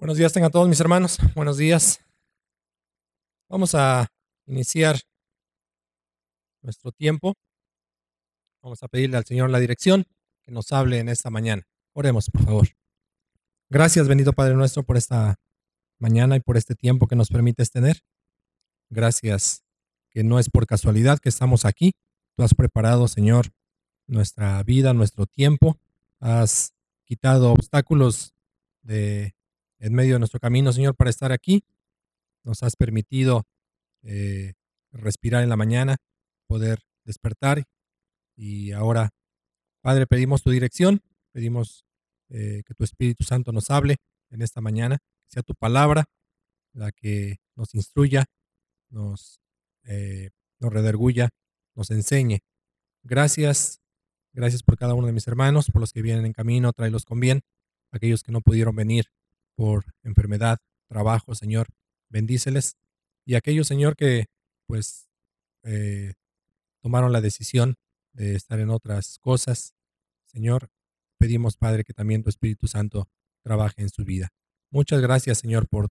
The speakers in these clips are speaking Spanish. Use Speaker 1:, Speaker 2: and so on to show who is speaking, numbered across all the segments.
Speaker 1: Buenos días tengan todos mis hermanos. Buenos días. Vamos a iniciar nuestro tiempo. Vamos a pedirle al Señor la dirección que nos hable en esta mañana. Oremos, por favor. Gracias, bendito Padre nuestro, por esta mañana y por este tiempo que nos permites tener. Gracias, que no es por casualidad que estamos aquí. Tú has preparado, Señor, nuestra vida, nuestro tiempo. Has quitado obstáculos de en medio de nuestro camino, Señor, para estar aquí. Nos has permitido eh, respirar en la mañana, poder despertar. Y ahora, Padre, pedimos tu dirección, pedimos eh, que tu Espíritu Santo nos hable en esta mañana, sea tu palabra la que nos instruya, nos, eh, nos nos enseñe. Gracias, gracias por cada uno de mis hermanos, por los que vienen en camino, tráelos con bien, aquellos que no pudieron venir por enfermedad, trabajo, Señor, bendíceles. Y aquellos, Señor, que pues eh, tomaron la decisión de estar en otras cosas, Señor, pedimos, Padre, que también tu Espíritu Santo trabaje en su vida. Muchas gracias, Señor, por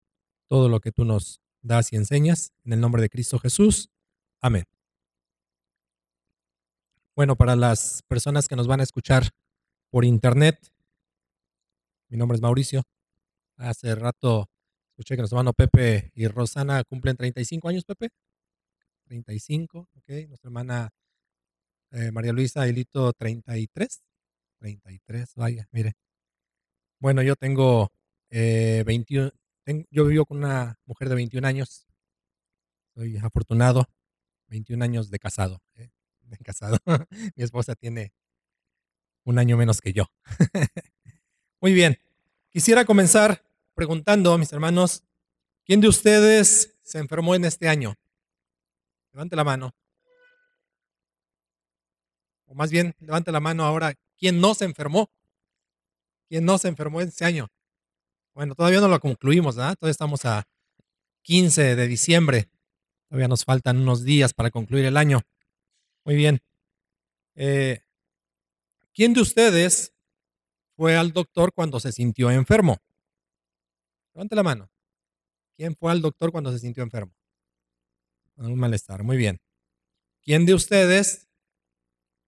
Speaker 1: todo lo que tú nos das y enseñas. En el nombre de Cristo Jesús. Amén. Bueno, para las personas que nos van a escuchar por internet, mi nombre es Mauricio. Hace rato escuché que nuestro hermano Pepe y Rosana cumplen 35 años, Pepe. 35, ok. Nuestra hermana eh, María Luisa Elito, 33. 33, vaya, mire. Bueno, yo tengo 21, eh, yo vivo con una mujer de 21 años. Soy afortunado, 21 años de casado. ¿eh? De casado. Mi esposa tiene un año menos que yo. Muy bien. Quisiera comenzar preguntando, mis hermanos, ¿quién de ustedes se enfermó en este año? Levante la mano. O más bien, levante la mano ahora, ¿quién no se enfermó? ¿Quién no se enfermó este año? Bueno, todavía no lo concluimos, ¿verdad? Todavía estamos a 15 de diciembre. Todavía nos faltan unos días para concluir el año. Muy bien. Eh, ¿Quién de ustedes fue al doctor cuando se sintió enfermo? Levante la mano. ¿Quién fue al doctor cuando se sintió enfermo? Con un malestar. Muy bien. ¿Quién de ustedes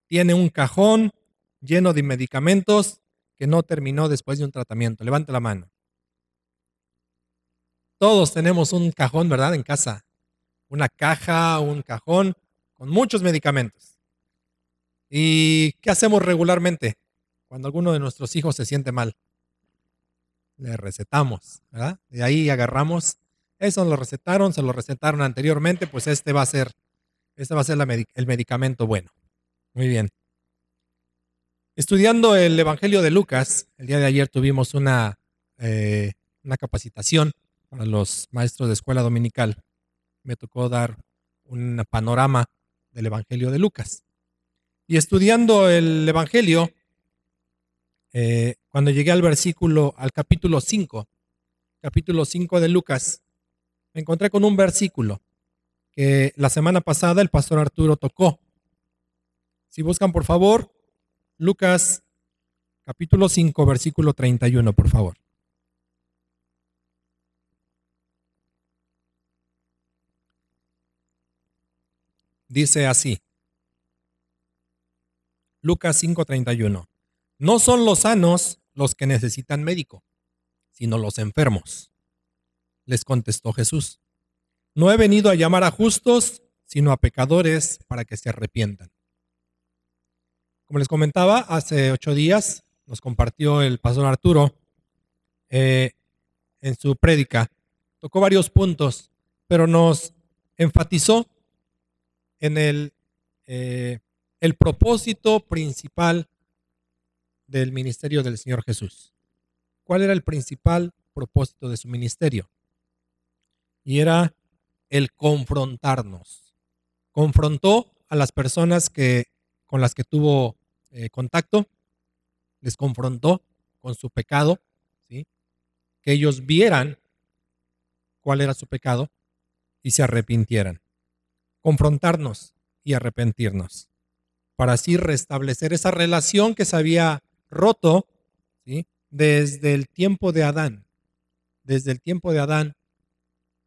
Speaker 1: tiene un cajón lleno de medicamentos que no terminó después de un tratamiento? Levante la mano. Todos tenemos un cajón, ¿verdad? En casa. Una caja, un cajón con muchos medicamentos. ¿Y qué hacemos regularmente cuando alguno de nuestros hijos se siente mal? Le recetamos, ¿verdad? De ahí agarramos, eso lo recetaron, se lo recetaron anteriormente, pues este va a ser, este va a ser el medicamento bueno. Muy bien. Estudiando el Evangelio de Lucas, el día de ayer tuvimos una, eh, una capacitación para los maestros de escuela dominical. Me tocó dar un panorama del Evangelio de Lucas. Y estudiando el Evangelio, eh, cuando llegué al versículo, al capítulo 5, capítulo 5 de Lucas, me encontré con un versículo que la semana pasada el pastor Arturo tocó. Si buscan, por favor, Lucas capítulo 5, versículo 31, por favor. Dice así. Lucas 5:31. No son los sanos los que necesitan médico, sino los enfermos. Les contestó Jesús. No he venido a llamar a justos, sino a pecadores para que se arrepientan. Como les comentaba, hace ocho días nos compartió el pastor Arturo eh, en su prédica. Tocó varios puntos, pero nos enfatizó en el, eh, el propósito principal del ministerio del Señor Jesús. ¿Cuál era el principal propósito de su ministerio? Y era el confrontarnos. Confrontó a las personas que, con las que tuvo eh, contacto, les confrontó con su pecado, ¿sí? que ellos vieran cuál era su pecado y se arrepintieran. Confrontarnos y arrepentirnos, para así restablecer esa relación que se había roto ¿sí? desde el tiempo de Adán, desde el tiempo de Adán,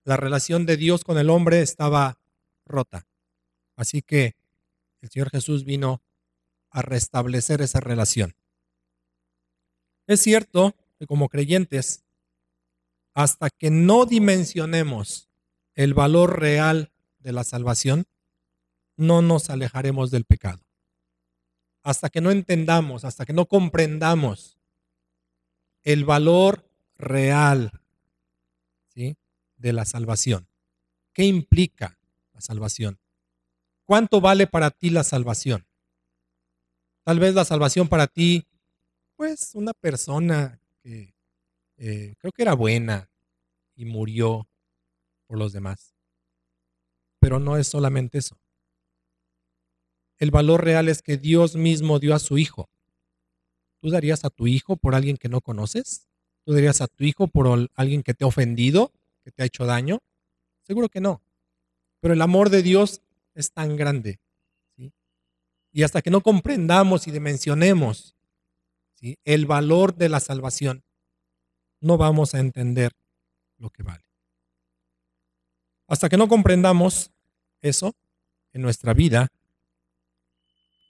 Speaker 1: la relación de Dios con el hombre estaba rota. Así que el Señor Jesús vino a restablecer esa relación. Es cierto que como creyentes, hasta que no dimensionemos el valor real de la salvación, no nos alejaremos del pecado. Hasta que no entendamos, hasta que no comprendamos el valor real ¿sí? de la salvación. ¿Qué implica la salvación? ¿Cuánto vale para ti la salvación? Tal vez la salvación para ti, pues una persona que eh, creo que era buena y murió por los demás. Pero no es solamente eso. El valor real es que Dios mismo dio a su Hijo. ¿Tú darías a tu hijo por alguien que no conoces? ¿Tú darías a tu hijo por alguien que te ha ofendido, que te ha hecho daño? Seguro que no. Pero el amor de Dios es tan grande. Y hasta que no comprendamos y dimensionemos el valor de la salvación, no vamos a entender lo que vale. Hasta que no comprendamos eso en nuestra vida,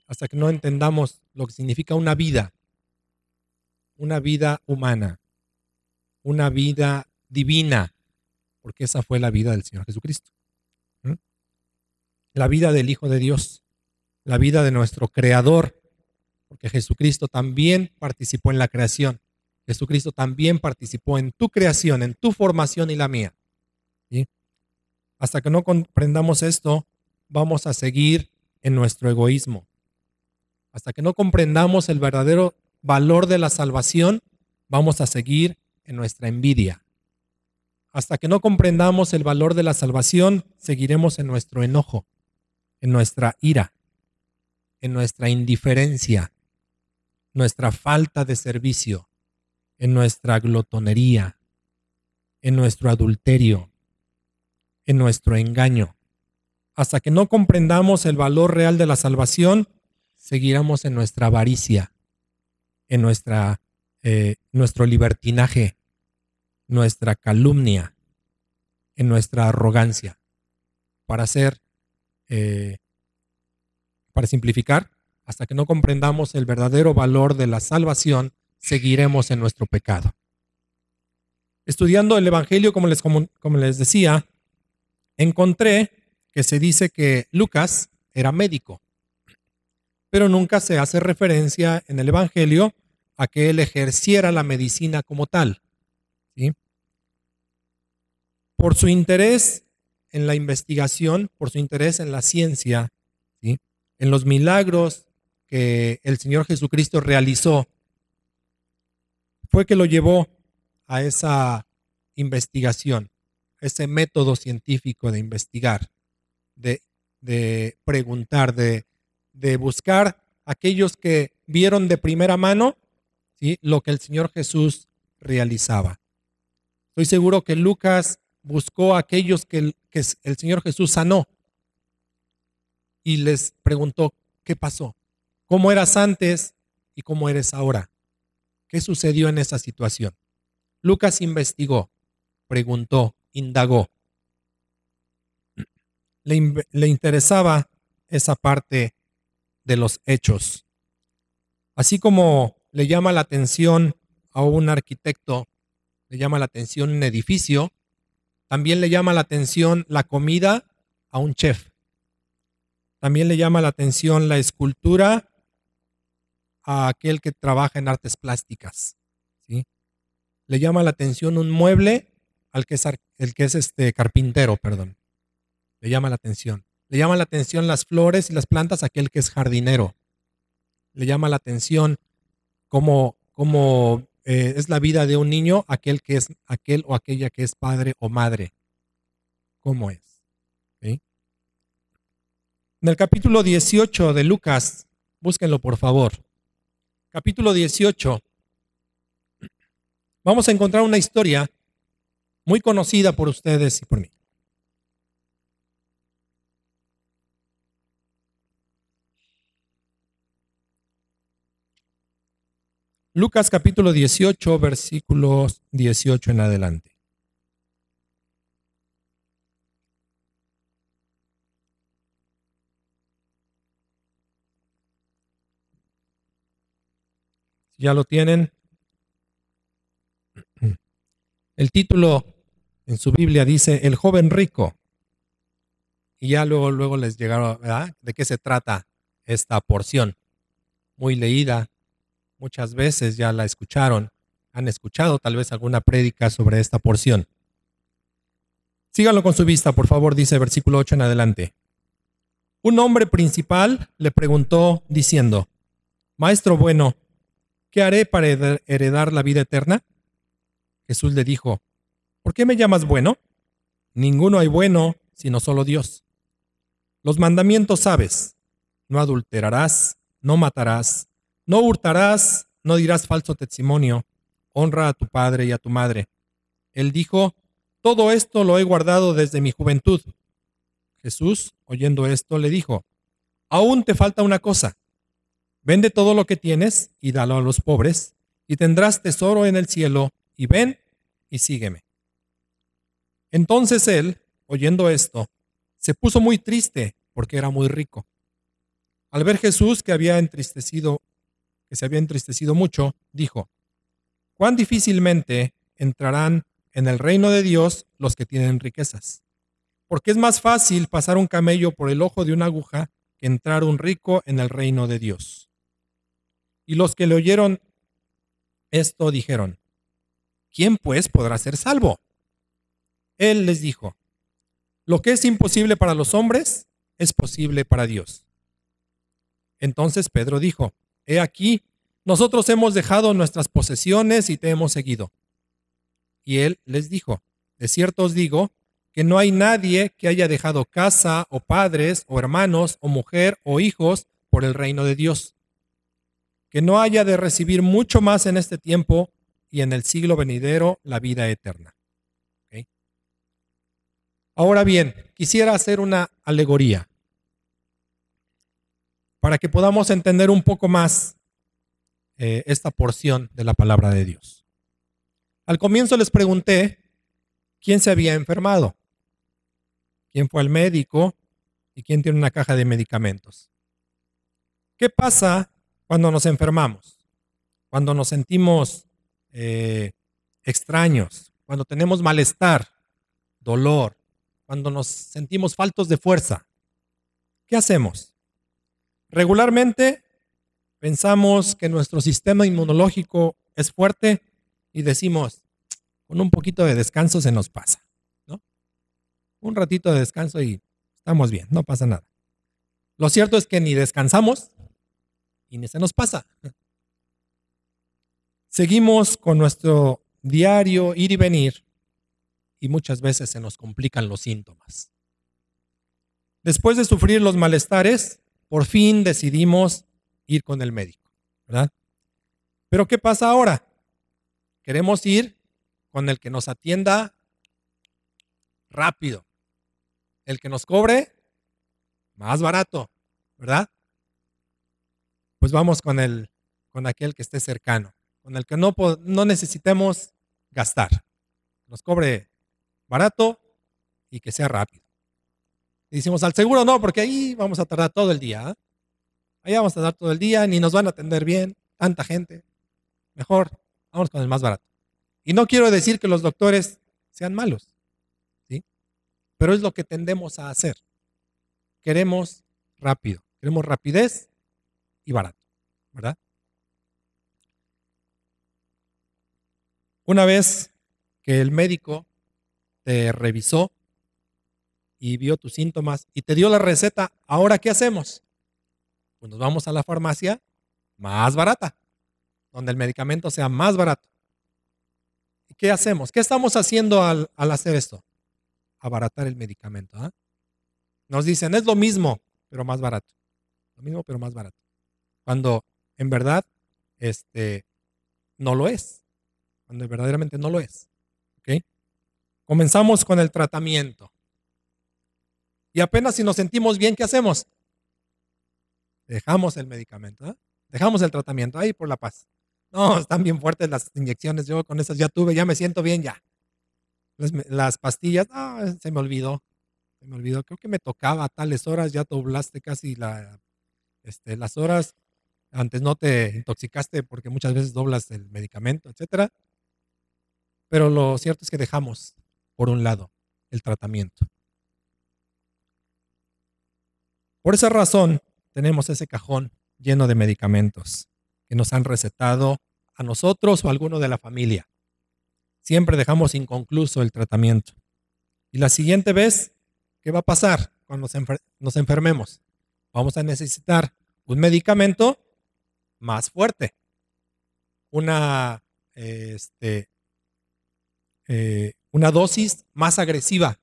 Speaker 1: hasta que no entendamos lo que significa una vida, una vida humana, una vida divina, porque esa fue la vida del Señor Jesucristo. La vida del Hijo de Dios, la vida de nuestro Creador, porque Jesucristo también participó en la creación. Jesucristo también participó en tu creación, en tu formación y la mía. Hasta que no comprendamos esto, vamos a seguir en nuestro egoísmo. Hasta que no comprendamos el verdadero valor de la salvación, vamos a seguir en nuestra envidia. Hasta que no comprendamos el valor de la salvación, seguiremos en nuestro enojo, en nuestra ira, en nuestra indiferencia, nuestra falta de servicio, en nuestra glotonería, en nuestro adulterio, en nuestro engaño. Hasta que no comprendamos el valor real de la salvación, seguiremos en nuestra avaricia, en nuestra, eh, nuestro libertinaje, nuestra calumnia, en nuestra arrogancia. Para hacer, eh, para simplificar, hasta que no comprendamos el verdadero valor de la salvación, seguiremos en nuestro pecado. Estudiando el Evangelio, como les, como, les decía, encontré que se dice que Lucas era médico, pero nunca se hace referencia en el Evangelio a que él ejerciera la medicina como tal. Por su interés en la investigación, por su interés en la ciencia, en los milagros que el Señor Jesucristo realizó fue que lo llevó a esa investigación, ese método científico de investigar, de, preguntar, de, de, buscar aquellos que vieron de primera mano lo que el Señor Jesús realizaba. Estoy seguro que Lucas buscó a aquellos que el, que el Señor Jesús sanó y les preguntó, ¿qué pasó? ¿Cómo eras antes y cómo eres ahora? ¿Qué sucedió en esa situación? Lucas investigó, preguntó, indagó. Le, interesaba esa parte de los hechos. Así como le llama la atención a un arquitecto, le llama la atención un edificio, también le llama la atención la comida a un chef. También le llama la atención la escultura a aquel que trabaja en artes plásticas. ¿sí? Le llama la atención un mueble al que es, el que es este carpintero, perdón. Le llama la atención. Le llama la atención las flores y las plantas a aquel que es jardinero. Le llama la atención cómo, cómo eh, es la vida de un niño, aquel que es aquel o aquella que es padre o madre. ¿Cómo es? En el capítulo 18 de Lucas, búsquenlo por favor capítulo 18, vamos a encontrar una historia muy conocida por ustedes y por mí. Lucas capítulo 18, versículos 18 en adelante. ya lo tienen. El título en su Biblia dice El joven rico. Y ya luego, luego les llegaron, ¿verdad? ¿De qué se trata esta porción? Muy leída muchas veces ya la escucharon, han escuchado tal vez alguna prédica sobre esta porción. Síganlo con su vista, por favor, dice versículo 8 en adelante. Un hombre principal le preguntó diciendo, Maestro bueno, ¿qué haré para heredar la vida eterna? Jesús le dijo, ¿por qué me llamas bueno? Ninguno hay bueno, sino solo Dios. Los mandamientos sabes, no adulterarás, no matarás, no hurtarás, no dirás falso testimonio, honra a tu padre y a tu madre. Él dijo, todo esto lo he guardado desde mi juventud. Jesús, oyendo esto, le dijo, aún te falta una cosa. Vende todo lo que tienes y dalo a los pobres, y tendrás tesoro en el cielo, y ven y sígueme. Entonces él, oyendo esto, se puso muy triste porque era muy rico. Al ver Jesús que había entristecido, que se había entristecido mucho, dijo, cuán difícilmente entrarán en el reino de Dios los que tienen riquezas. Porque es más fácil pasar un camello por el ojo de una aguja que entrar un rico en el reino de Dios. Y los que le oyeron esto dijeron, ¿quién pues podrá ser salvo? Él les dijo, lo que es imposible para los hombres es posible para Dios. Entonces Pedro dijo, he aquí, nosotros hemos dejado nuestras posesiones y te hemos seguido. Y él les dijo, de cierto os digo, que no hay nadie que haya dejado casa o padres o hermanos o mujer o hijos por el reino de Dios, que no haya de recibir mucho más en este tiempo y en el siglo venidero la vida eterna. Ahora bien, quisiera hacer una alegoría para que podamos entender un poco más eh, esta porción de la palabra de Dios. Al comienzo les pregunté quién se había enfermado, quién fue al médico y quién tiene una caja de medicamentos. ¿Qué pasa cuando nos enfermamos? Cuando nos sentimos eh, extraños, cuando tenemos malestar, dolor, cuando nos sentimos faltos de fuerza. ¿Qué hacemos? Regularmente pensamos que nuestro sistema inmunológico es fuerte y decimos, con un poquito de descanso se nos pasa, ¿no? Un ratito de descanso y estamos bien, no pasa nada. Lo cierto es que ni descansamos y ni se nos pasa. Seguimos con nuestro diario ir y venir y muchas veces se nos complican los síntomas. Después de sufrir los malestares, por fin decidimos ir con el médico, ¿verdad? Pero ¿qué pasa ahora? Queremos ir con el que nos atienda rápido, el que nos cobre más barato, ¿verdad? Pues vamos con el con aquel que esté cercano, con el que no, no necesitemos gastar. Nos cobre barato y que sea rápido. Y decimos al seguro no, porque ahí vamos a tardar todo el día. ¿eh? Ahí vamos a tardar todo el día, ni nos van a atender bien, tanta gente. Mejor, vamos con el más barato. Y no quiero decir que los doctores sean malos, ¿sí? Pero es lo que tendemos a hacer. Queremos rápido, queremos rapidez y barato, ¿verdad? Una vez que el médico te revisó y vio tus síntomas y te dio la receta, ¿ahora qué hacemos? Pues nos vamos a la farmacia más barata, donde el medicamento sea más barato. ¿Y qué hacemos? ¿Qué estamos haciendo al, hacer esto? Abaratar el medicamento. ¿ah? Nos dicen, es lo mismo, pero más barato. Lo mismo, pero más barato. Cuando en verdad este, no lo es. Cuando verdaderamente no lo es. ¿Ok? Comenzamos con el tratamiento. Y apenas si nos sentimos bien, ¿qué hacemos? Dejamos el medicamento, ¿eh? dejamos el tratamiento ahí por la paz. No, están bien fuertes las inyecciones. Yo con esas ya tuve, ya me siento bien ya. Las, pastillas, se me olvidó. Se me olvidó. Creo que me tocaba a tales horas, ya doblaste casi este, las horas. Antes no te intoxicaste porque muchas veces doblas el medicamento, etcétera. Pero lo cierto es que dejamos por un lado el tratamiento. Por esa razón tenemos ese cajón lleno de medicamentos que nos han recetado a nosotros o a alguno de la familia. Siempre dejamos inconcluso el tratamiento. Y la siguiente vez, ¿qué va a pasar cuando nos, enfermemos? Vamos a necesitar un medicamento más fuerte, una, este, eh, una dosis más agresiva,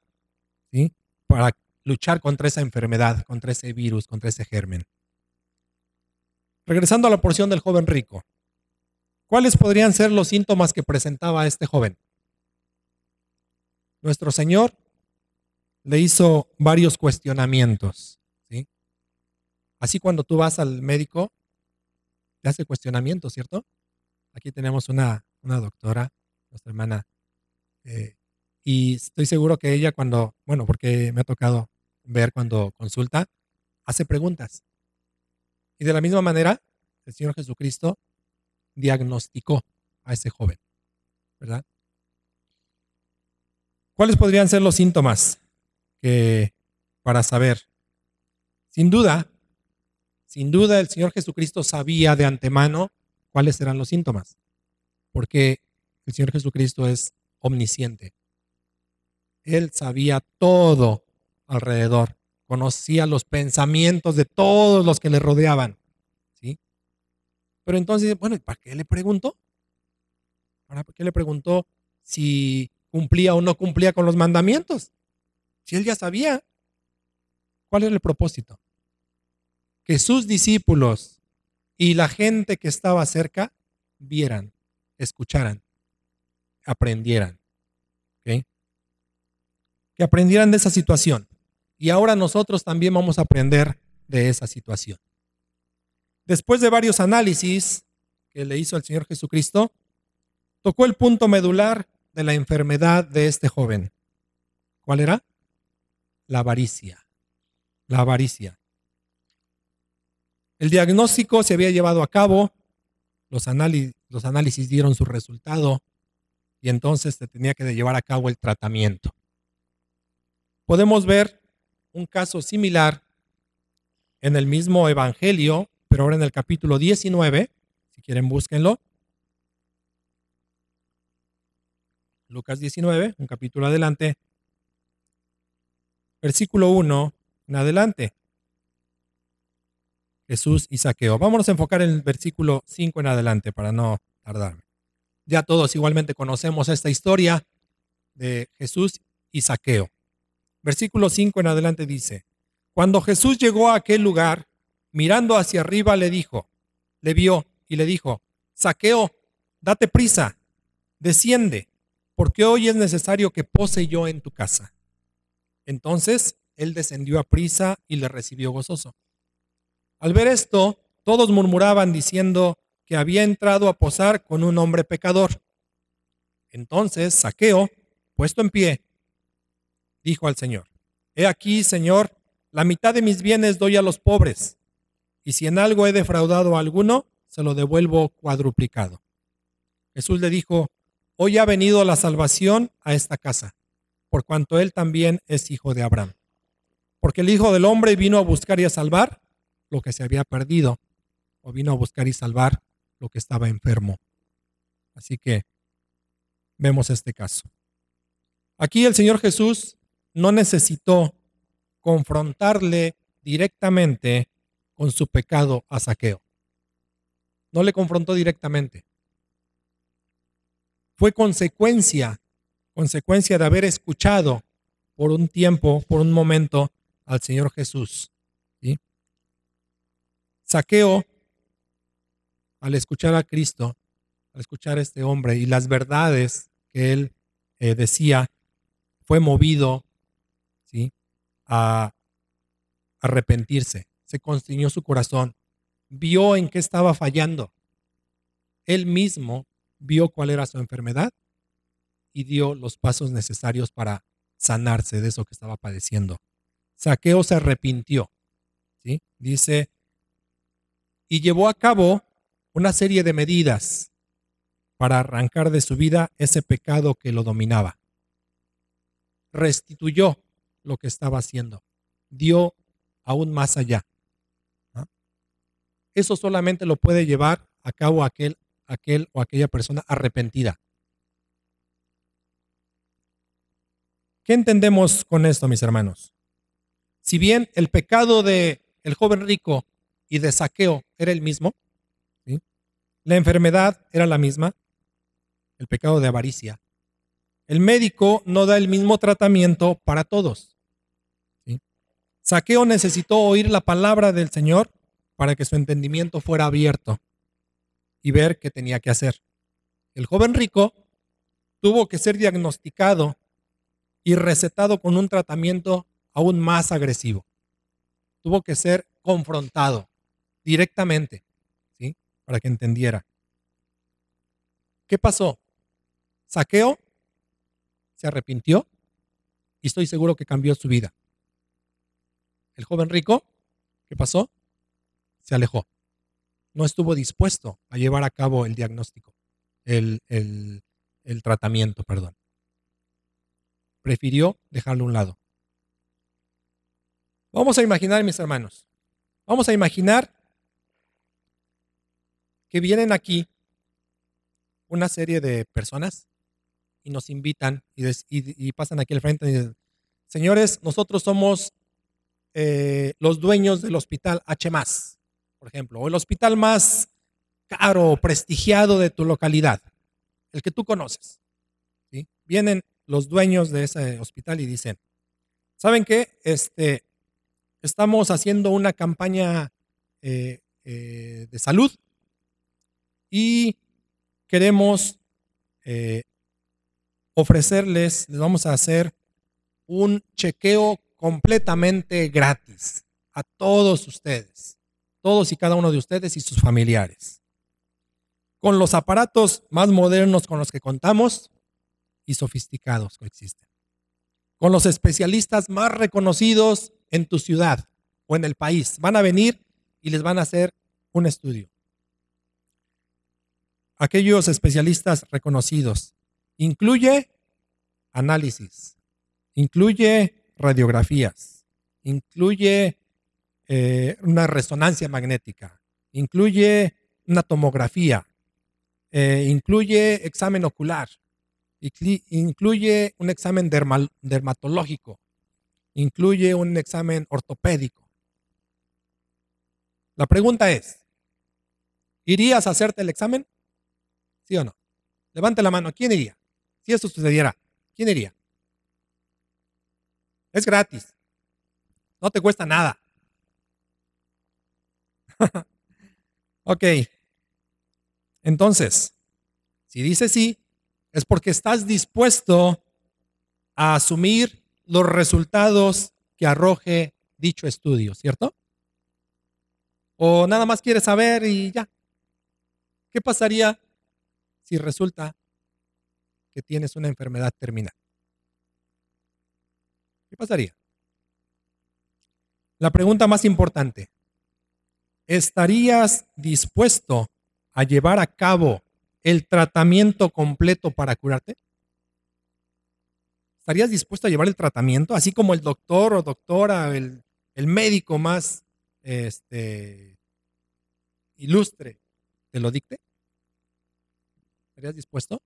Speaker 1: ¿sí? Para luchar contra esa enfermedad, contra ese virus, contra ese germen. Regresando a la porción del joven rico, ¿cuáles podrían ser los síntomas que presentaba este joven? Nuestro Señor le hizo varios cuestionamientos. ¿sí? Así cuando tú vas al médico, te hace cuestionamientos, ¿cierto? Aquí tenemos una, una doctora, nuestra hermana, eh, y estoy seguro que ella cuando, bueno, porque me ha tocado ver cuando consulta, hace preguntas. Y de la misma manera, el Señor Jesucristo diagnosticó a ese joven, ¿verdad? ¿Cuáles podrían ser los síntomas que para saber? Sin duda, sin duda el Señor Jesucristo sabía de antemano cuáles eran los síntomas, porque el Señor Jesucristo es omnisciente. Él sabía todo alrededor, conocía los pensamientos de todos los que le rodeaban. Pero entonces, bueno, ¿para qué le preguntó? ¿Para qué le preguntó si cumplía o no cumplía con los mandamientos? Si él ya sabía cuál era el propósito. Que sus discípulos y la gente que estaba cerca vieran, escucharan, aprendieran. Que aprendieran de esa situación. Y ahora nosotros también vamos a aprender de esa situación. Después de varios análisis que le hizo el Señor Jesucristo, tocó el punto medular de la enfermedad de este joven. ¿Cuál era? La avaricia. La avaricia. El diagnóstico se había llevado a cabo, los, análisis dieron su resultado y entonces se tenía que llevar a cabo el tratamiento. Podemos ver un caso similar en el mismo Evangelio pero ahora en el capítulo 19, si quieren búsquenlo. Lucas 19, un capítulo adelante, versículo 1 en adelante. Jesús y Saqueo. Vámonos a enfocar en el versículo 5 en adelante para no tardar. Ya todos igualmente conocemos esta historia de Jesús y Saqueo. Versículo 5 en adelante dice, cuando Jesús llegó a aquel lugar, mirando hacia arriba, le dijo, le vio y le dijo, Saqueo, date prisa, desciende, porque hoy es necesario que pose yo en tu casa. Entonces él descendió a prisa y le recibió gozoso. Al ver esto, todos murmuraban diciendo que había entrado a posar con un hombre pecador. Entonces Saqueo, puesto en pie, dijo al Señor, He aquí, Señor, la mitad de mis bienes doy a los pobres y si en algo he defraudado a alguno, se lo devuelvo cuadruplicado. Jesús le dijo, hoy ha venido la salvación a esta casa, por cuanto él también es hijo de Abraham. Porque el Hijo del Hombre vino a buscar y a salvar lo que se había perdido, o vino a buscar y salvar lo que estaba enfermo. Así que vemos este caso. Aquí el Señor Jesús no necesitó confrontarle directamente con su pecado a Saqueo. No le confrontó directamente. Fue consecuencia, consecuencia de haber escuchado por un tiempo, por un momento, al Señor Jesús. Saqueo, al escuchar a Cristo, al escuchar a este hombre y las verdades que él eh, decía, fue movido ¿sí? A arrepentirse se constriñó su corazón, vio en qué estaba fallando. Él mismo vio cuál era su enfermedad y dio los pasos necesarios para sanarse de eso que estaba padeciendo. Saqueo se arrepintió. ¿sí? Dice, y llevó a cabo una serie de medidas para arrancar de su vida ese pecado que lo dominaba. Restituyó lo que estaba haciendo, dio aún más allá. Eso solamente lo puede llevar a cabo aquel, aquel o aquella persona arrepentida. ¿Qué entendemos con esto, mis hermanos? Si bien el pecado de el joven rico y de saqueo era el mismo, la enfermedad era la misma, el pecado de avaricia. El médico no da el mismo tratamiento para todos. Saqueo necesitó oír la palabra del Señor para que su entendimiento fuera abierto y ver qué tenía que hacer. El joven rico tuvo que ser diagnosticado y recetado con un tratamiento aún más agresivo. Tuvo que ser confrontado directamente, ¿sí? Para que entendiera. ¿Qué pasó? Saqueo se arrepintió y estoy seguro que cambió su vida. El joven rico, ¿qué pasó? Se alejó. No estuvo dispuesto a llevar a cabo el diagnóstico, el, el tratamiento, perdón. Prefirió dejarlo a un lado. Vamos a imaginar, mis hermanos, vamos a imaginar que vienen aquí una serie de personas y nos invitan y, pasan aquí al frente y dicen, señores, nosotros somos eh, los dueños del hospital H, por ejemplo, o el hospital más caro prestigiado de tu localidad, el que tú conoces. Vienen los dueños de ese hospital y dicen, ¿saben qué? Este, estamos haciendo una campaña eh, eh, de salud y queremos ofrecerles, les vamos a hacer un chequeo completamente gratis a todos ustedes, todos y cada uno de ustedes y sus familiares. Con los aparatos más modernos con los que contamos y sofisticados que existen. Con los especialistas más reconocidos en tu ciudad o en el país. Van a venir y les van a hacer un estudio. Aquellos especialistas reconocidos. Incluye análisis, incluye radiografías, incluye eh, una resonancia magnética, incluye una tomografía, eh, incluye examen ocular, incluye un examen dermatológico, incluye un examen ortopédico. La pregunta es, ¿irías a hacerte el examen? ¿Sí o no? Levante la mano, ¿quién iría? Si esto sucediera, ¿quién iría? Es gratis. No te cuesta nada. ok. Entonces, si dices sí, es porque estás dispuesto a asumir los resultados que arroje dicho estudio, ¿cierto? O nada más quieres saber y ya. ¿Qué pasaría si resulta que tienes una enfermedad terminal? ¿Qué pasaría? La pregunta más importante, ¿estarías dispuesto a llevar a cabo el tratamiento completo para curarte? ¿Estarías dispuesto a llevar el tratamiento, así como el doctor o doctora, el, médico más este, ilustre te lo dicte? ¿Estarías dispuesto?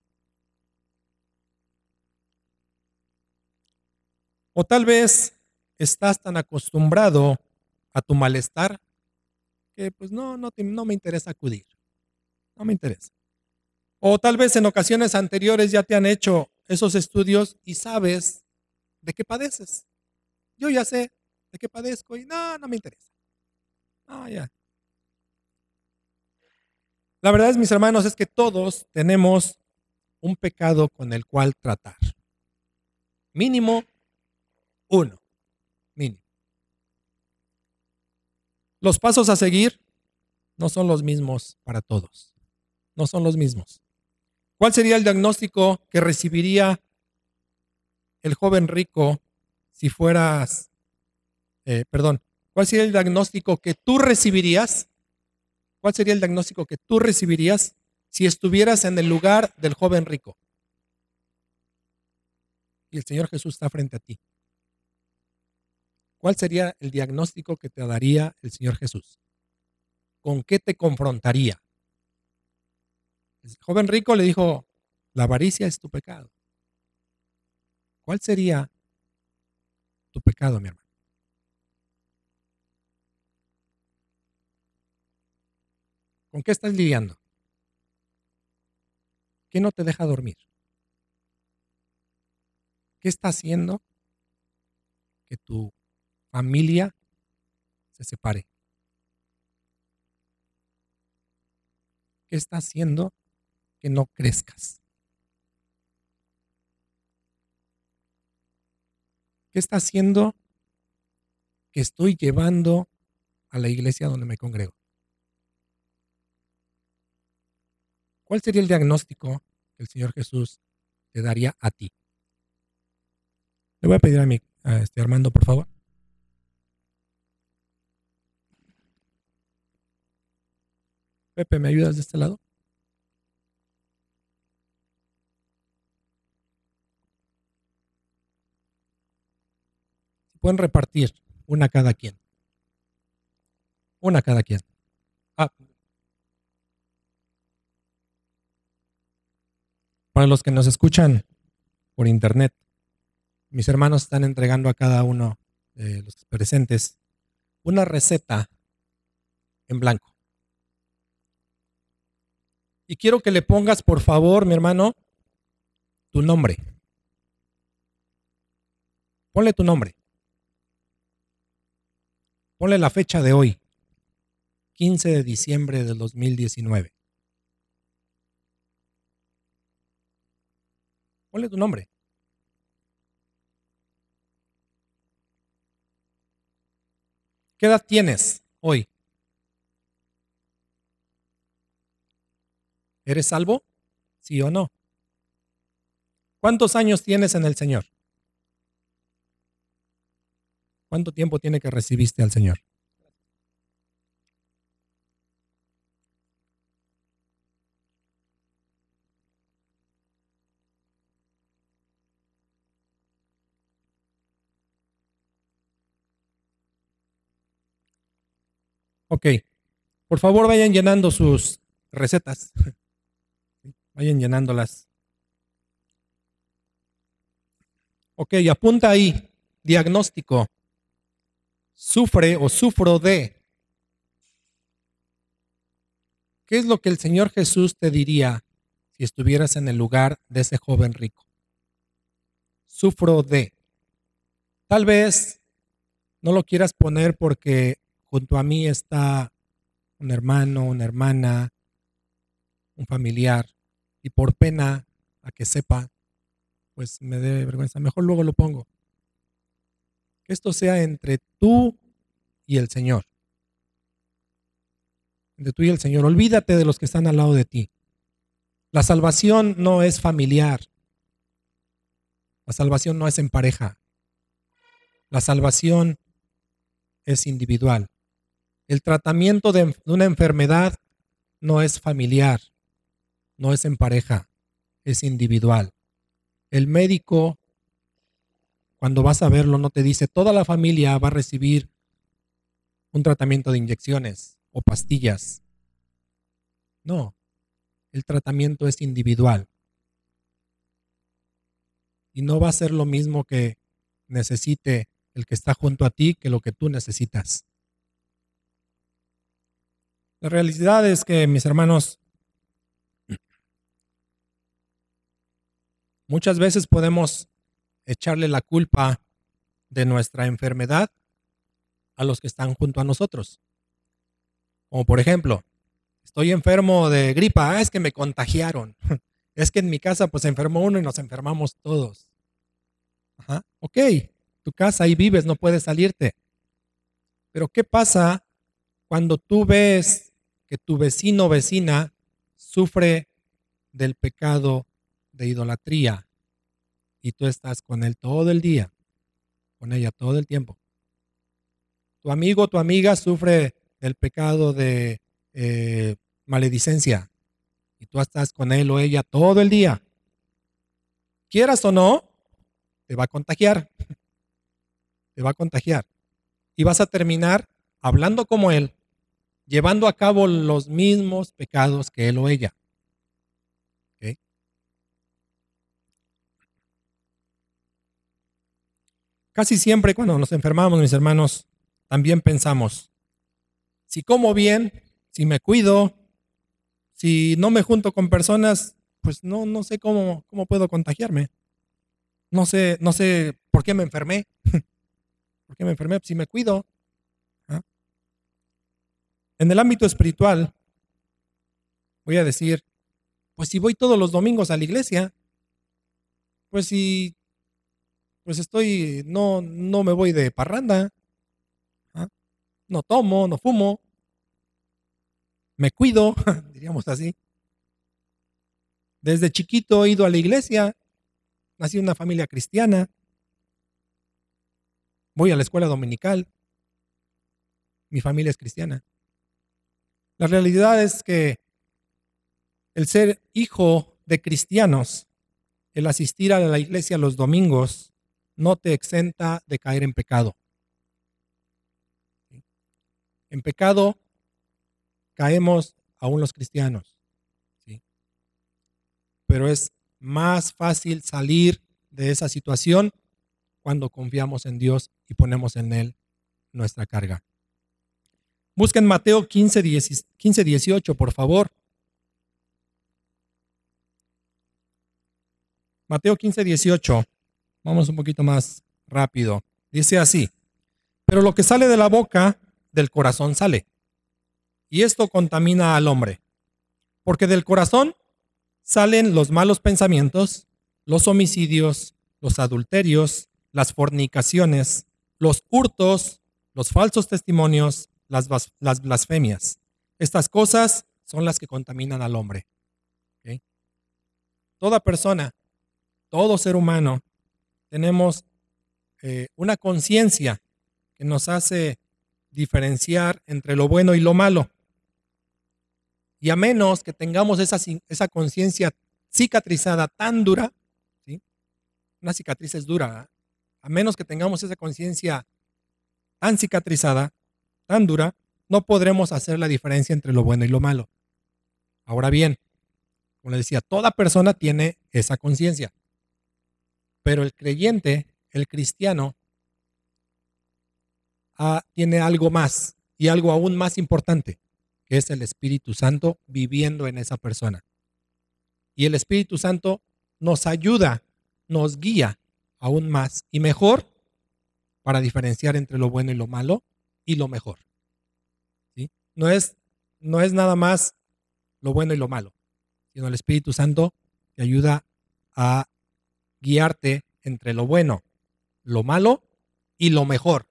Speaker 1: O tal vez estás tan acostumbrado a tu malestar que pues no, no, no me interesa acudir. No me interesa. O tal vez en ocasiones anteriores ya te han hecho esos estudios y sabes de qué padeces. Yo ya sé de qué padezco y no, no me interesa. Ah, ya. La verdad es, mis hermanos, es que todos tenemos un pecado con el cual tratar. Mínimo uno. Mínimo. Los pasos a seguir no son los mismos para todos. No son los mismos. ¿Cuál sería el diagnóstico que recibiría el joven rico si fueras, eh, perdón, cuál sería el diagnóstico que tú recibirías ¿Cuál sería el diagnóstico que tú recibirías si estuvieras en el lugar del joven rico? Y el Señor Jesús está frente a ti. ¿Cuál sería el diagnóstico que te daría el Señor Jesús? ¿Con qué te confrontaría? El joven rico le dijo, la avaricia es tu pecado. ¿Cuál sería tu pecado, mi hermano? ¿Con qué estás lidiando? ¿Qué no te deja dormir? ¿Qué está haciendo que tu familia se separe? ¿Qué está haciendo que no crezcas? ¿Qué está haciendo que estoy llevando a la iglesia donde me congrego? ¿Cuál sería el diagnóstico que el Señor Jesús te daría a ti? Le voy a pedir a mi este Armando, por favor. Pepe, ¿me ayudas de este lado? Pueden repartir una cada quien. Una cada quien. Ah, Para los que nos escuchan por internet, mis hermanos están entregando a cada uno de los presentes una receta en blanco. Y quiero que le pongas, por favor, mi hermano, tu nombre. Ponle tu nombre. Ponle la fecha de hoy, 15 de diciembre del 2019. Ponle tu nombre. ¿Qué edad tienes hoy? ¿Eres salvo? ¿Sí o no? ¿Cuántos años tienes en el Señor? ¿Cuánto tiempo tiene que recibiste al Señor? Ok. Por favor, vayan llenando sus recetas. Vayan llenándolas. Ok, apunta ahí. Diagnóstico. Sufre o sufro de. ¿Qué es lo que el Señor Jesús te diría si estuvieras en el lugar de ese joven rico? Sufro de. Tal vez no lo quieras poner porque junto a mí está un hermano, una hermana, un familiar, y por pena a que sepa, pues me dé vergüenza. Mejor luego lo pongo. Que esto sea entre tú y el Señor. Entre tú y el Señor. Olvídate de los que están al lado de ti. La salvación no es familiar. La salvación no es en pareja. La salvación es individual. El tratamiento de, una enfermedad no es familiar, no es en pareja, es individual. El médico, cuando vas a verlo, no te dice, toda la familia va a recibir un tratamiento de inyecciones o pastillas. No, el tratamiento es individual. Y no va a ser lo mismo que necesite el que está junto a ti que lo que tú necesitas. La realidad es que, mis hermanos, muchas veces podemos echarle la culpa de nuestra enfermedad a los que están junto a nosotros. Como por ejemplo, estoy enfermo de gripa, ah, es que me contagiaron. Es que en mi casa pues se enfermó uno y nos enfermamos todos. Ajá, ok, tu casa ahí vives, no puedes salirte. Pero ¿qué pasa cuando tú ves que tu vecino o vecina sufre del pecado de idolatría y tú estás con él todo el día, con ella todo el tiempo. Tu amigo o tu amiga sufre del pecado de eh, maledicencia y tú estás con él o ella todo el día, quieras o no, te va a contagiar. Te va a contagiar. Y vas a terminar hablando como él, llevando a cabo los mismos pecados que él o ella. Casi siempre cuando nos enfermamos, mis hermanos, también pensamos, si como bien, si me cuido, si no me junto con personas, pues no, no sé cómo, cómo puedo contagiarme. No sé, no sé por qué me enfermé. ¿Por qué me enfermé? Si me cuido. ¿ah? En el ámbito espiritual, voy a decir, pues si voy todos los domingos a la iglesia, pues si pues estoy, no, no me voy de parranda, ¿ah? no tomo, no fumo, me cuido, diríamos así. Desde chiquito he ido a la iglesia, nací en una familia cristiana, voy a la escuela dominical, mi familia es cristiana. La realidad es que el ser hijo de cristianos, el asistir a la iglesia los domingos, no te exenta de caer en pecado. En pecado caemos aún los cristianos. Pero es más fácil salir de esa situación cuando confiamos en Dios y ponemos en Él nuestra carga. Busquen Mateo 15, 15 18, por favor. Mateo 15, 18. Vamos un poquito más rápido. Dice así, pero lo que sale de la boca, del corazón sale. Y esto contamina al hombre. Porque del corazón salen los malos pensamientos, los homicidios, los adulterios, las fornicaciones, los hurtos, los falsos testimonios, las, las blasfemias. Estas cosas son las que contaminan al hombre. Toda persona, todo ser humano tenemos eh, una conciencia que nos hace diferenciar entre lo bueno y lo malo. Y a menos que tengamos esa, esa conciencia cicatrizada tan dura, ¿sí? una cicatriz es dura, ¿eh? a menos que tengamos esa conciencia tan cicatrizada, tan dura, no podremos hacer la diferencia entre lo bueno y lo malo. Ahora bien, como le decía, toda persona tiene esa conciencia. Pero el creyente, el cristiano, ah, tiene algo más y algo aún más importante, que es el Espíritu Santo viviendo en esa persona. Y el Espíritu Santo nos ayuda, nos guía aún más y mejor para diferenciar entre lo bueno y lo malo y lo mejor. ¿Sí? No, es, no es nada más lo bueno y lo malo, sino el Espíritu Santo te ayuda a guiarte entre lo bueno, lo malo y lo mejor.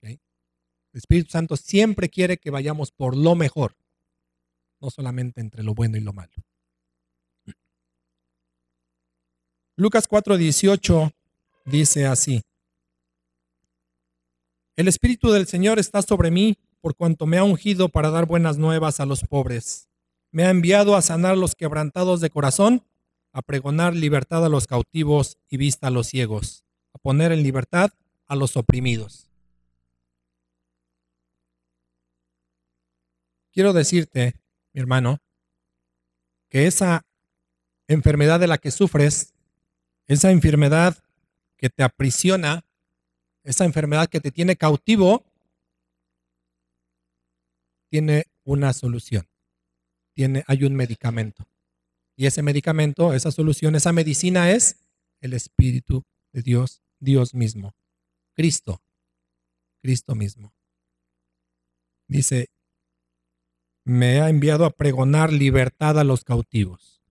Speaker 1: El Espíritu Santo siempre quiere que vayamos por lo mejor, no solamente entre lo bueno y lo malo. Lucas 4:18 dice así, El Espíritu del Señor está sobre mí por cuanto me ha ungido para dar buenas nuevas a los pobres. Me ha enviado a sanar los quebrantados de corazón a pregonar libertad a los cautivos y vista a los ciegos, a poner en libertad a los oprimidos. Quiero decirte, mi hermano, que esa enfermedad de la que sufres, esa enfermedad que te aprisiona, esa enfermedad que te tiene cautivo, tiene una solución. Tiene, hay un medicamento. Y ese medicamento, esa solución, esa medicina es el Espíritu de Dios, Dios mismo, Cristo, Cristo mismo. Dice, me ha enviado a pregonar libertad a los cautivos,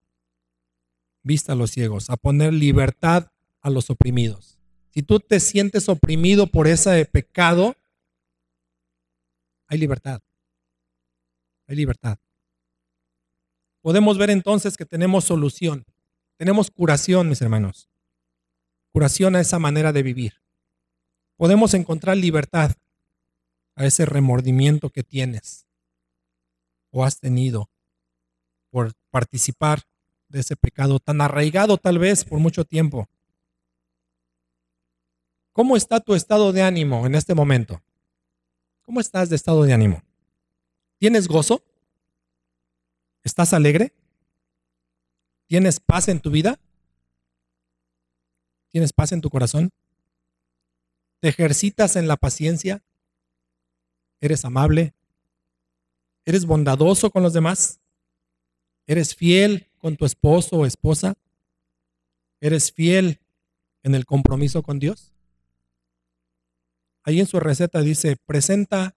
Speaker 1: vista a los ciegos, a poner libertad a los oprimidos. Si tú te sientes oprimido por ese pecado, hay libertad. Hay libertad podemos ver entonces que tenemos solución, tenemos curación, mis hermanos. Curación a esa manera de vivir. Podemos encontrar libertad a ese remordimiento que tienes. o has tenido por participar de ese pecado tan arraigado tal vez por mucho tiempo. ¿Cómo está tu estado de ánimo en este momento? ¿Cómo estás de estado de ánimo? ¿Tienes gozo? ¿Estás alegre? ¿Tienes paz en tu vida? ¿Tienes paz en tu corazón? ¿Te ejercitas en la paciencia? ¿Eres amable? ¿Eres bondadoso con los demás? ¿Eres fiel con tu esposo o esposa? ¿Eres fiel en el compromiso con Dios? Ahí en su receta dice, presenta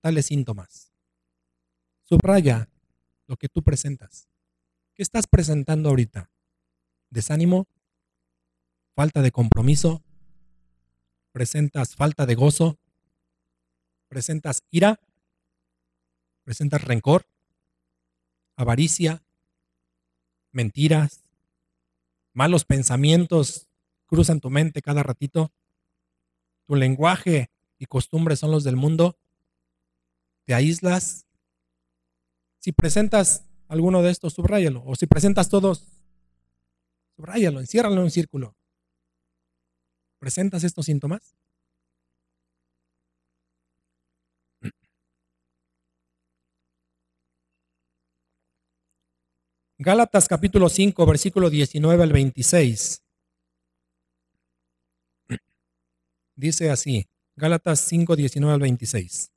Speaker 1: tales síntomas. Subraya lo que tú presentas. ¿Qué estás presentando ahorita? ¿Desánimo? ¿Falta de compromiso? ¿Presentas falta de gozo? ¿Presentas ira? ¿Presentas rencor? ¿Avaricia? ¿Mentiras? ¿Malos pensamientos cruzan tu mente cada ratito? ¿Tu lenguaje y costumbres son los del mundo? ¿Te aíslas? Si presentas alguno de estos, subráyalo. O si presentas todos, subráyalo, enciérralo en un círculo. ¿Presentas estos síntomas? Gálatas capítulo 5, versículo 19 al 26. Dice así, Gálatas 5, 19 al 26.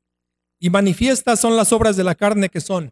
Speaker 1: Y manifiestas son las obras de la carne que son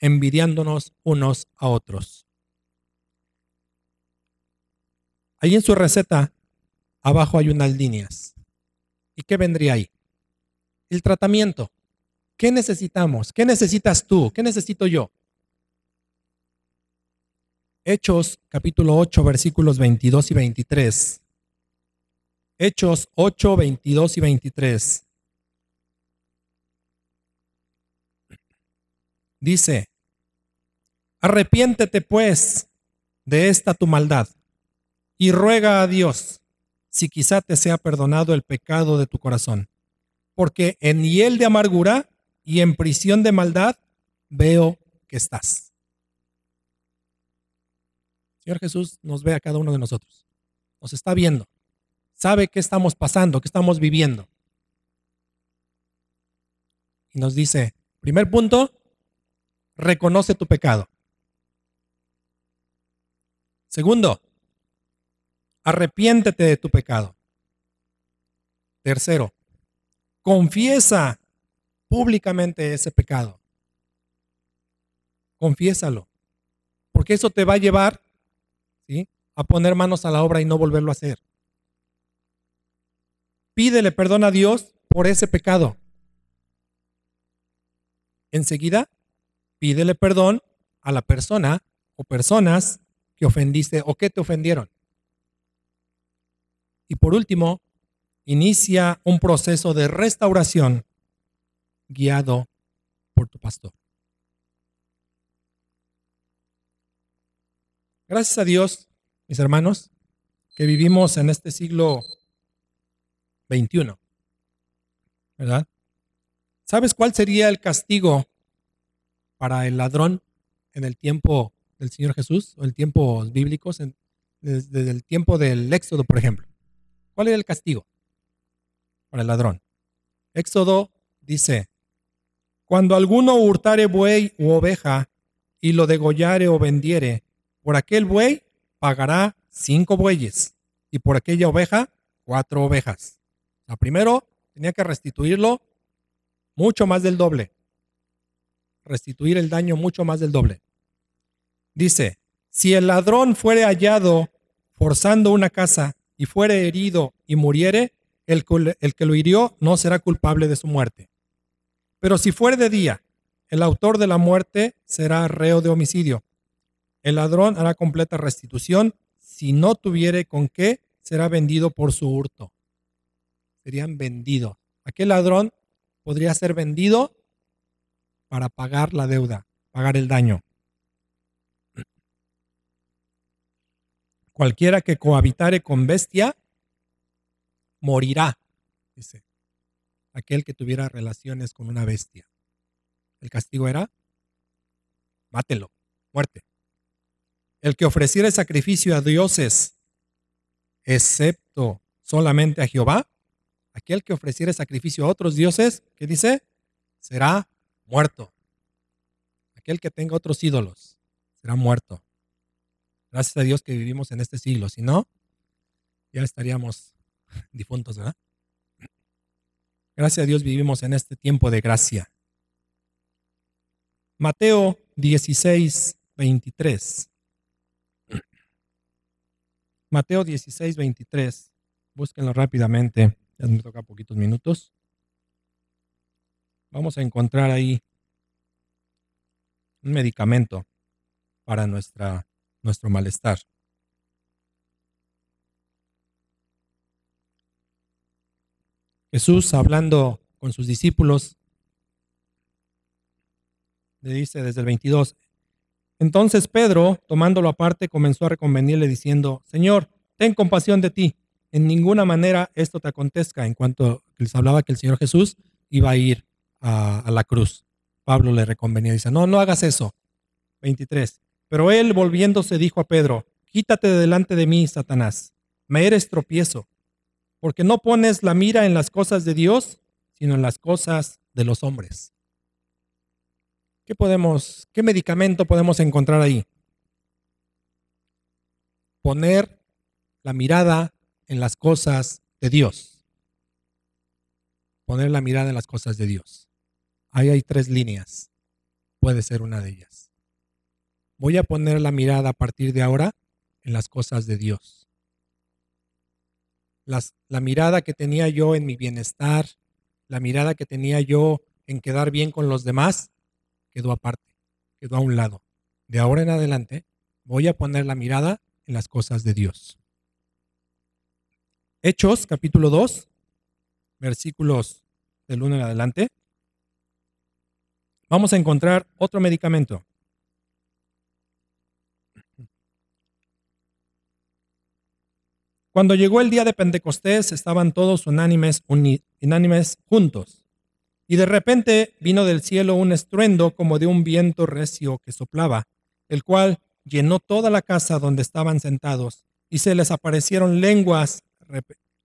Speaker 1: envidiándonos unos a otros. Ahí en su receta, abajo hay unas líneas. ¿Y qué vendría ahí? El tratamiento. ¿Qué necesitamos? ¿Qué necesitas tú? ¿Qué necesito yo? Hechos capítulo 8 versículos 22 y 23. Hechos 8, 22 y 23. Dice, arrepiéntete pues de esta tu maldad y ruega a Dios si quizá te sea perdonado el pecado de tu corazón, porque en hiel de amargura y en prisión de maldad veo que estás. Señor Jesús nos ve a cada uno de nosotros, nos está viendo, sabe qué estamos pasando, qué estamos viviendo. Y nos dice, primer punto, reconoce tu pecado. Segundo, arrepiéntete de tu pecado. Tercero, confiesa públicamente ese pecado. Confiésalo, porque eso te va a llevar ¿sí? a poner manos a la obra y no volverlo a hacer. Pídele perdón a Dios por ese pecado. Enseguida, pídele perdón a la persona o personas que ofendiste o que te ofendieron. Y por último, inicia un proceso de restauración guiado por tu pastor. Gracias a Dios, mis hermanos, que vivimos en este siglo XXI. ¿Verdad? ¿Sabes cuál sería el castigo para el ladrón en el tiempo del Señor Jesús o el tiempo bíblicos, desde el tiempo del Éxodo, por ejemplo? ¿Cuál era el castigo para el ladrón? Éxodo dice, Cuando alguno hurtare buey u oveja y lo degollare o vendiere, por aquel buey pagará cinco bueyes y por aquella oveja cuatro ovejas. O primero tenía que restituirlo mucho más del doble. Restituir el daño mucho más del doble. Dice, si el ladrón fuere hallado forzando una casa y fuere herido y muriere, el, que lo hirió no será culpable de su muerte. Pero si fuere de día, el autor de la muerte será reo de homicidio. El ladrón hará completa restitución. Si no tuviere con qué, será vendido por su hurto. Serían vendidos. Aquel ladrón podría ser vendido para pagar la deuda, pagar el daño. Cualquiera que cohabitare con bestia morirá, dice. Aquel que tuviera relaciones con una bestia. El castigo era mátelo, muerte. El que ofreciera sacrificio a dioses, excepto solamente a Jehová, aquel que ofreciera sacrificio a otros dioses, ¿qué dice? Será muerto. Aquel que tenga otros ídolos será muerto. Gracias a Dios que vivimos en este siglo. Si no, ya estaríamos difuntos, ¿verdad? Gracias a Dios vivimos en este tiempo de gracia. Mateo 16, 23. Mateo 16, 23. Búsquenlo rápidamente. Ya me toca poquitos minutos. Vamos a encontrar ahí un medicamento para nuestra nuestro malestar. Jesús hablando con sus discípulos, le dice desde el 22, entonces Pedro, tomándolo aparte, comenzó a reconvenirle diciendo, Señor, ten compasión de ti, en ninguna manera esto te acontezca, en cuanto les hablaba que el Señor Jesús iba a ir a, la cruz. Pablo le reconvenía, dice, no, no hagas eso. 23. Pero él volviéndose dijo a Pedro, Quítate de delante de mí, Satanás, me eres tropiezo, porque no pones la mira en las cosas de Dios, sino en las cosas de los hombres. ¿Qué podemos, qué medicamento podemos encontrar ahí? Poner la mirada en las cosas de Dios. Poner la mirada en las cosas de Dios. Ahí hay tres líneas. Puede ser una de ellas. Voy a poner la mirada a partir de ahora en las cosas de Dios. la mirada que tenía yo en mi bienestar, la mirada que tenía yo en quedar bien con los demás, quedó aparte, quedó a un lado. De ahora en adelante voy a poner la mirada en las cosas de Dios. Hechos capítulo 2, versículos del 1 en adelante. Vamos a encontrar otro medicamento. Cuando llegó el día de Pentecostés, estaban todos unánimes, unánimes juntos. Y de repente vino del cielo un estruendo como de un viento recio que soplaba, el cual llenó toda la casa donde estaban sentados, y se les aparecieron lenguas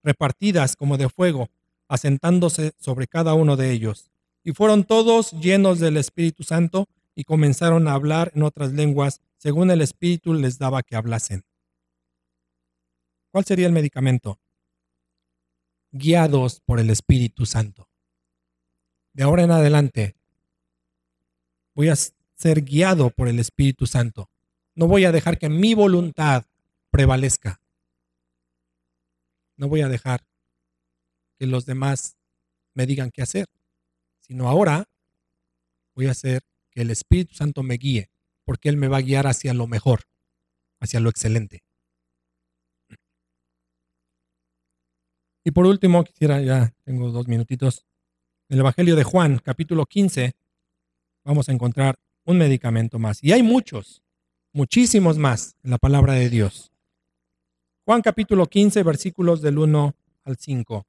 Speaker 1: repartidas como de fuego, asentándose sobre cada uno de ellos. Y fueron todos llenos del Espíritu Santo y comenzaron a hablar en otras lenguas, según el Espíritu les daba que hablasen. ¿Cuál sería el medicamento? Guiados por el Espíritu Santo. De ahora en adelante voy a ser guiado por el Espíritu Santo. No voy a dejar que mi voluntad prevalezca. No voy a dejar que los demás me digan qué hacer, sino ahora voy a hacer que el Espíritu Santo me guíe, porque Él me va a guiar hacia lo mejor, hacia lo excelente. Y por último, quisiera, ya tengo dos minutitos, en el Evangelio de Juan, capítulo 15, vamos a encontrar un medicamento más. Y hay muchos, muchísimos más en la palabra de Dios. Juan capítulo 15, versículos del 1 al 5.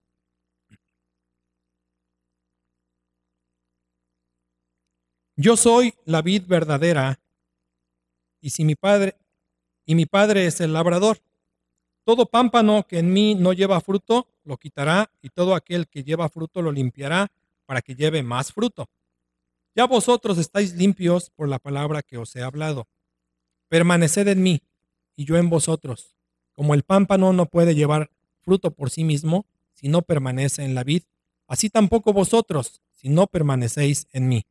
Speaker 1: Yo soy la vid verdadera, y si mi padre y mi padre es el labrador. Todo pámpano que en mí no lleva fruto, lo quitará, y todo aquel que lleva fruto lo limpiará para que lleve más fruto. Ya vosotros estáis limpios por la palabra que os he hablado. Permaneced en mí y yo en vosotros. Como el pámpano no puede llevar fruto por sí mismo si no permanece en la vid, así tampoco vosotros si no permanecéis en mí.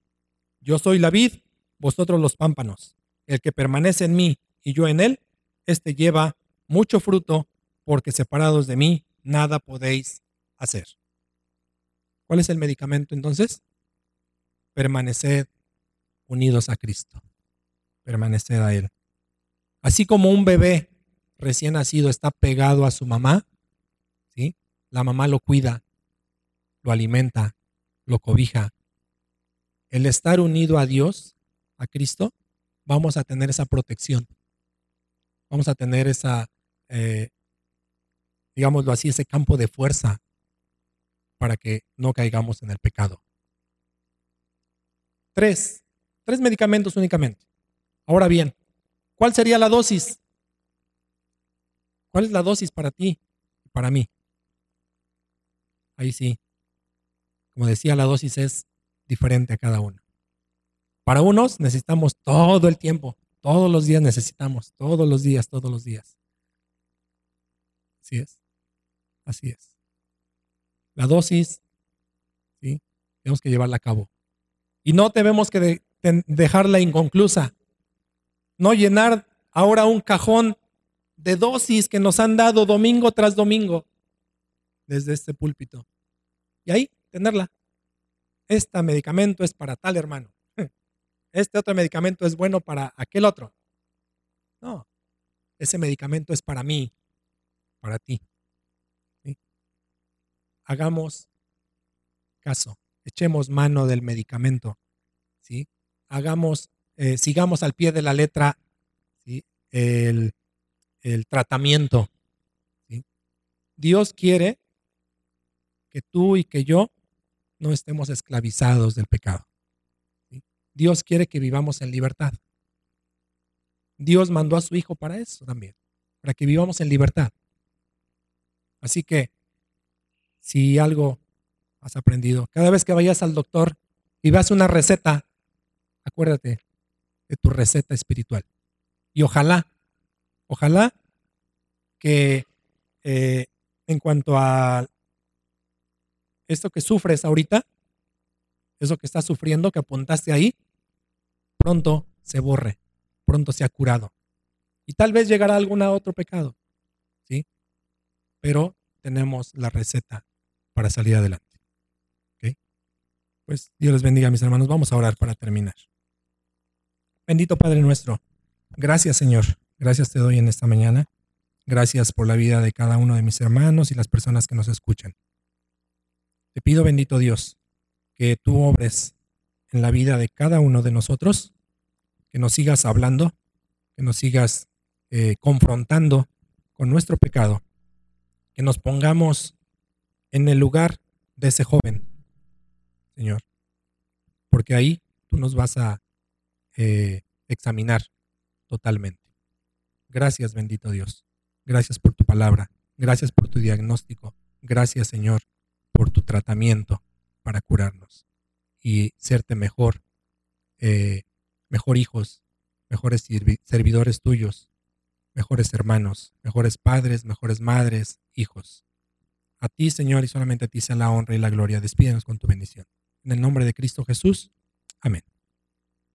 Speaker 1: Yo soy la vid, vosotros los pámpanos. El que permanece en mí y yo en él, éste lleva mucho fruto, porque separados de mí nada podéis hacer. ¿Cuál es el medicamento entonces? Permaneced unidos a Cristo. Permaneced a Él. Así como un bebé recién nacido está pegado a su mamá, ¿sí? La mamá lo cuida, lo alimenta, lo cobija. El estar unido a Dios, a Cristo, vamos a tener esa protección. Vamos a tener esa, eh, digámoslo así, ese campo de fuerza para que no caigamos en el pecado. Tres, tres medicamentos únicamente. Ahora bien, ¿cuál sería la dosis? ¿Cuál es la dosis para ti y para mí? Ahí sí. Como decía, la dosis es diferente a cada uno. Para unos necesitamos todo el tiempo, todos los días necesitamos, todos los días, todos los días. Así es, así es. La dosis, ¿sí? Tenemos que llevarla a cabo. Y no tenemos que dejarla inconclusa. No llenar ahora un cajón de dosis que nos han dado domingo tras domingo desde este púlpito. Y ahí tenerla. Este medicamento es para tal hermano. Este otro medicamento es bueno para aquel otro. No, ese medicamento es para mí, para ti hagamos caso, echemos mano del medicamento, ¿sí? Hagamos, eh, sigamos al pie de la letra el, tratamiento. Dios quiere que tú y que yo no estemos esclavizados del pecado. Dios quiere que vivamos en libertad. Dios mandó a su Hijo para eso también, para que vivamos en libertad. Así que si algo has aprendido. Cada vez que vayas al doctor y veas una receta, acuérdate de tu receta espiritual. Y ojalá, ojalá que eh, en cuanto a esto que sufres ahorita, eso que estás sufriendo, que apuntaste ahí, pronto se borre, pronto se ha curado. Y tal vez llegará algún otro pecado, ¿sí? Pero tenemos la receta para salir adelante. Pues Dios les bendiga, mis hermanos. Vamos a orar para terminar. Bendito Padre nuestro, gracias Señor, gracias te doy en esta mañana. Gracias por la vida de cada uno de mis hermanos y las personas que nos escuchan. Te pido, bendito Dios, que tú obres en la vida de cada uno de nosotros, que nos sigas hablando, que nos sigas eh, confrontando con nuestro pecado, que nos pongamos en el lugar de ese joven, Señor, porque ahí tú nos vas a eh, examinar totalmente. Gracias, bendito Dios. Gracias por tu palabra. Gracias por tu diagnóstico. Gracias, Señor, por tu tratamiento para curarnos y serte mejor, eh, mejor hijos, mejores servidores tuyos, mejores hermanos, mejores padres, mejores madres, hijos. A ti, Señor, y solamente a ti sea la honra y la gloria. Despídenos con tu bendición. En el nombre de Cristo Jesús. Amén.